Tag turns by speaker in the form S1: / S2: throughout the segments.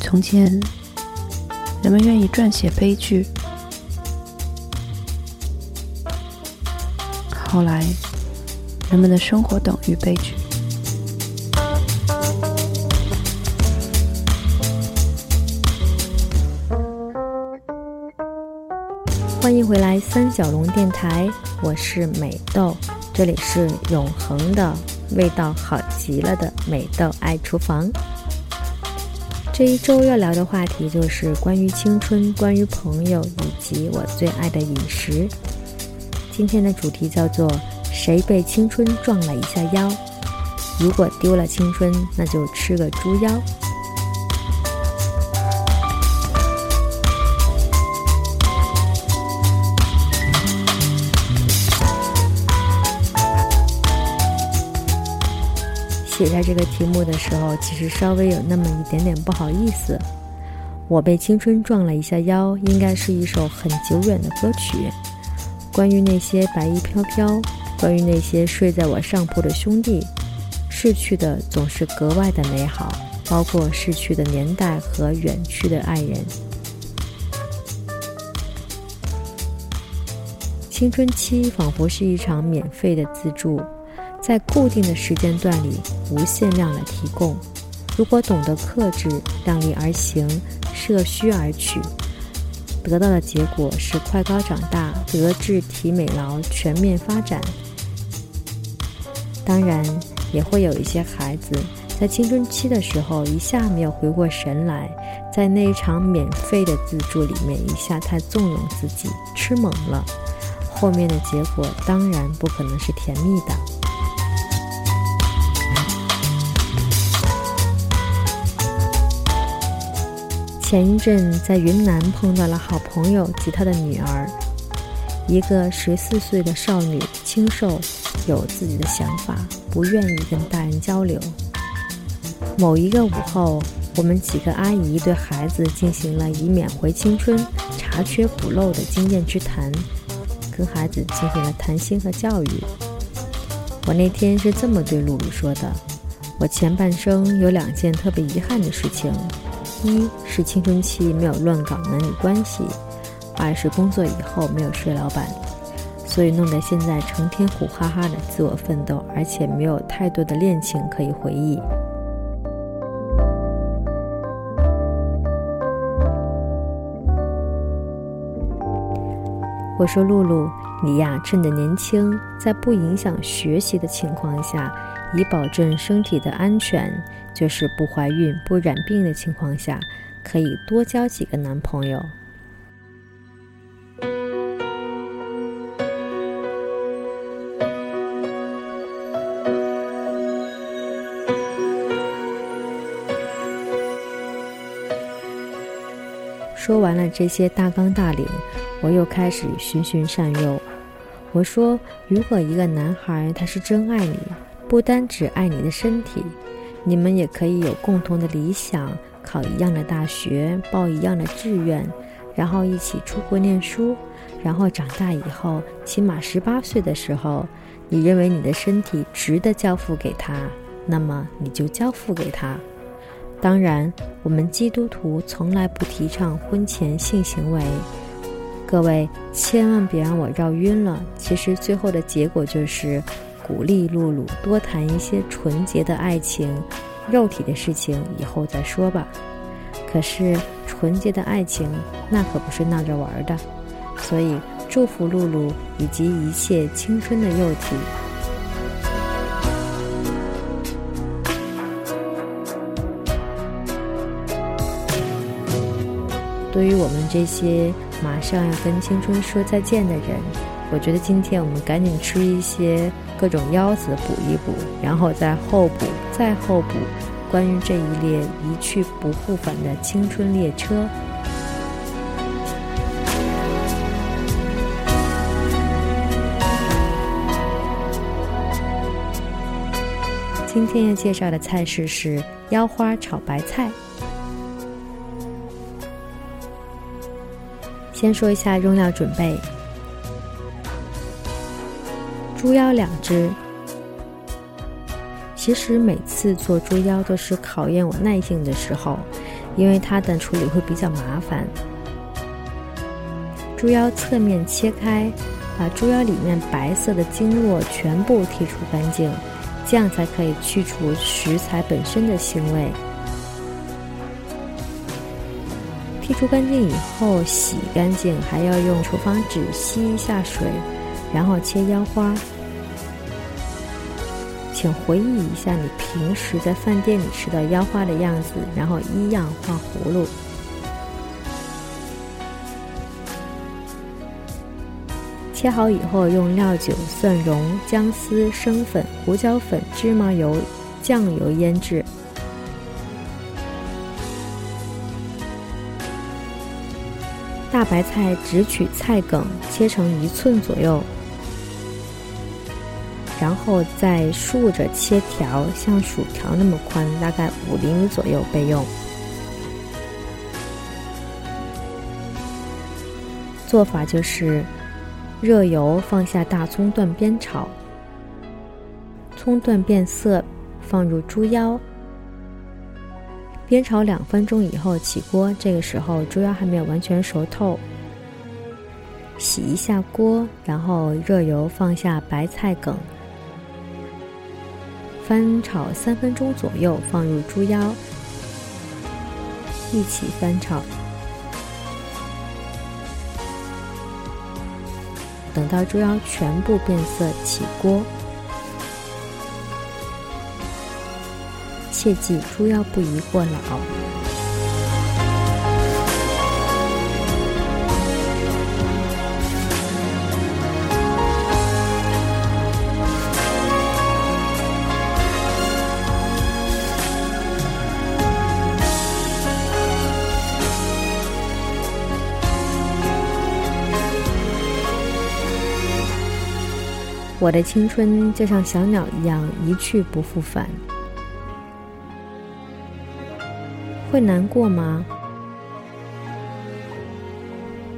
S1: 从前，人们愿意撰写悲剧；后来，人们的生活等于悲剧。
S2: 欢迎回来，三角龙电台，我是美豆，这里是永恒的味道好极了的美豆爱厨房。这一周要聊的话题就是关于青春、关于朋友以及我最爱的饮食。今天的主题叫做“谁被青春撞了一下腰？如果丢了青春，那就吃个猪腰。”写下这个题目的时候，其实稍微有那么一点点不好意思。我被青春撞了一下腰，应该是一首很久远的歌曲，关于那些白衣飘飘，关于那些睡在我上铺的兄弟，逝去的总是格外的美好，包括逝去的年代和远去的爱人。青春期仿佛是一场免费的自助。在固定的时间段里，无限量的提供。如果懂得克制，量力而行，舍虚而取，得到的结果是快高长大，德智体美劳全面发展。当然，也会有一些孩子在青春期的时候一下没有回过神来，在那一场免费的自助里面一下太纵容自己，吃猛了，后面的结果当然不可能是甜蜜的。前一阵在云南碰到了好朋友及他的女儿，一个十四岁的少女，清瘦，有自己的想法，不愿意跟大人交流。某一个午后，我们几个阿姨对孩子进行了以缅回青春、查缺补漏的经验之谈，跟孩子进行了谈心和教育。我那天是这么对露露说的：“我前半生有两件特别遗憾的事情。”一是青春期没有乱搞男女关系，二是工作以后没有睡老板，所以弄得现在成天苦哈哈的自我奋斗，而且没有太多的恋情可以回忆。我说露露，你呀，趁着年轻，在不影响学习的情况下，以保证身体的安全。就是不怀孕、不染病的情况下，可以多交几个男朋友。说完了这些大纲大领，我又开始循循善诱。我说：“如果一个男孩他是真爱你，不单只爱你的身体。”你们也可以有共同的理想，考一样的大学，报一样的志愿，然后一起出国念书，然后长大以后，起码十八岁的时候，你认为你的身体值得交付给他，那么你就交付给他。当然，我们基督徒从来不提倡婚前性行为，各位千万别让我绕晕了。其实最后的结果就是。鼓励露露多谈一些纯洁的爱情，肉体的事情以后再说吧。可是纯洁的爱情那可不是闹着玩的，所以祝福露露以及一切青春的肉体。对于我们这些马上要跟青春说再见的人，我觉得今天我们赶紧吃一些。各种腰子补一补，然后再后补，再后补。关于这一列一去不复返的青春列车，今天要介绍的菜式是腰花炒白菜。先说一下用料准备。猪腰两只，其实每次做猪腰都是考验我耐性的时候，因为它的处理会比较麻烦。猪腰侧面切开，把猪腰里面白色的经络全部剔除干净，这样才可以去除食材本身的腥味。剔除干净以后，洗干净，还要用厨房纸吸一下水，然后切腰花。请回忆一下你平时在饭店里吃的腰花的样子，然后一样画葫芦。切好以后，用料酒、蒜蓉、姜丝、生粉、胡椒粉、芝麻油、酱油腌制。大白菜只取菜梗，切成一寸左右。然后再竖着切条，像薯条那么宽，大概五厘米左右备用。做法就是：热油放下大葱段煸炒，葱段变色，放入猪腰，煸炒两分钟以后起锅。这个时候猪腰还没有完全熟透，洗一下锅，然后热油放下白菜梗。翻炒三分钟左右，放入猪腰，一起翻炒。等到猪腰全部变色，起锅。切记，猪腰不宜过老。我的青春就像小鸟一样一去不复返，会难过吗？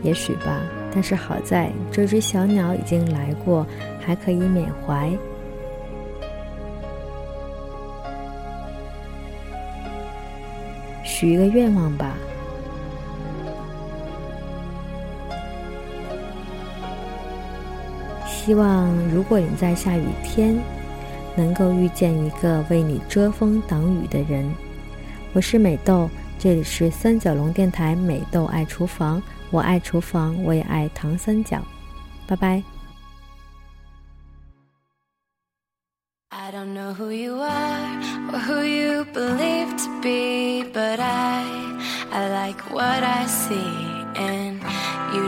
S2: 也许吧，但是好在这只小鸟已经来过，还可以缅怀。许一个愿望吧。希望如果你在下雨天，能够遇见一个为你遮风挡雨的人。我是美豆，这里是三角龙电台美豆爱厨房，我爱厨房，我也爱唐三角。拜拜。You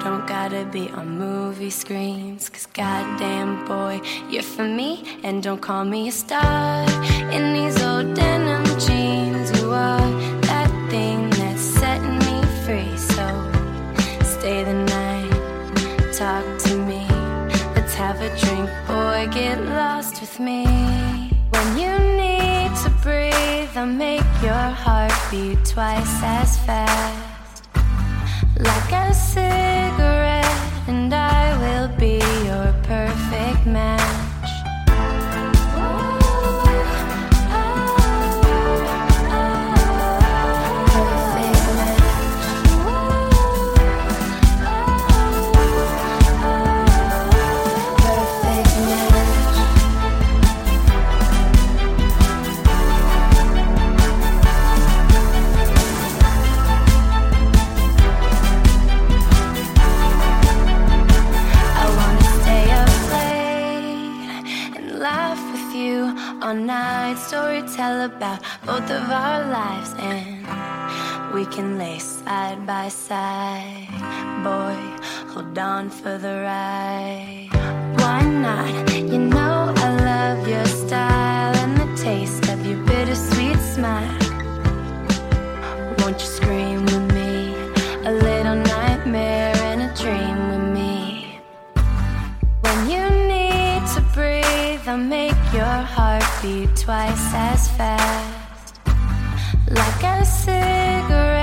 S2: don't gotta be on movie screens. Cause goddamn boy, you're for me. And don't call me a star in these old denim jeans. You are that thing that's setting me free. So stay the night, talk to me. Let's have a drink, boy, get lost with me. When you need to breathe, I'll make your heart beat twice as fast like I cigarette, mad. Perfect man. tell about both of our lives and we can lay side by side. Boy, hold on for the ride. Why not? You know I love your style and the taste of your bittersweet smile. Won't you scream with me? A little nightmare and a dream with me. When you need to breathe, I'll make beat twice as fast. Like a cigarette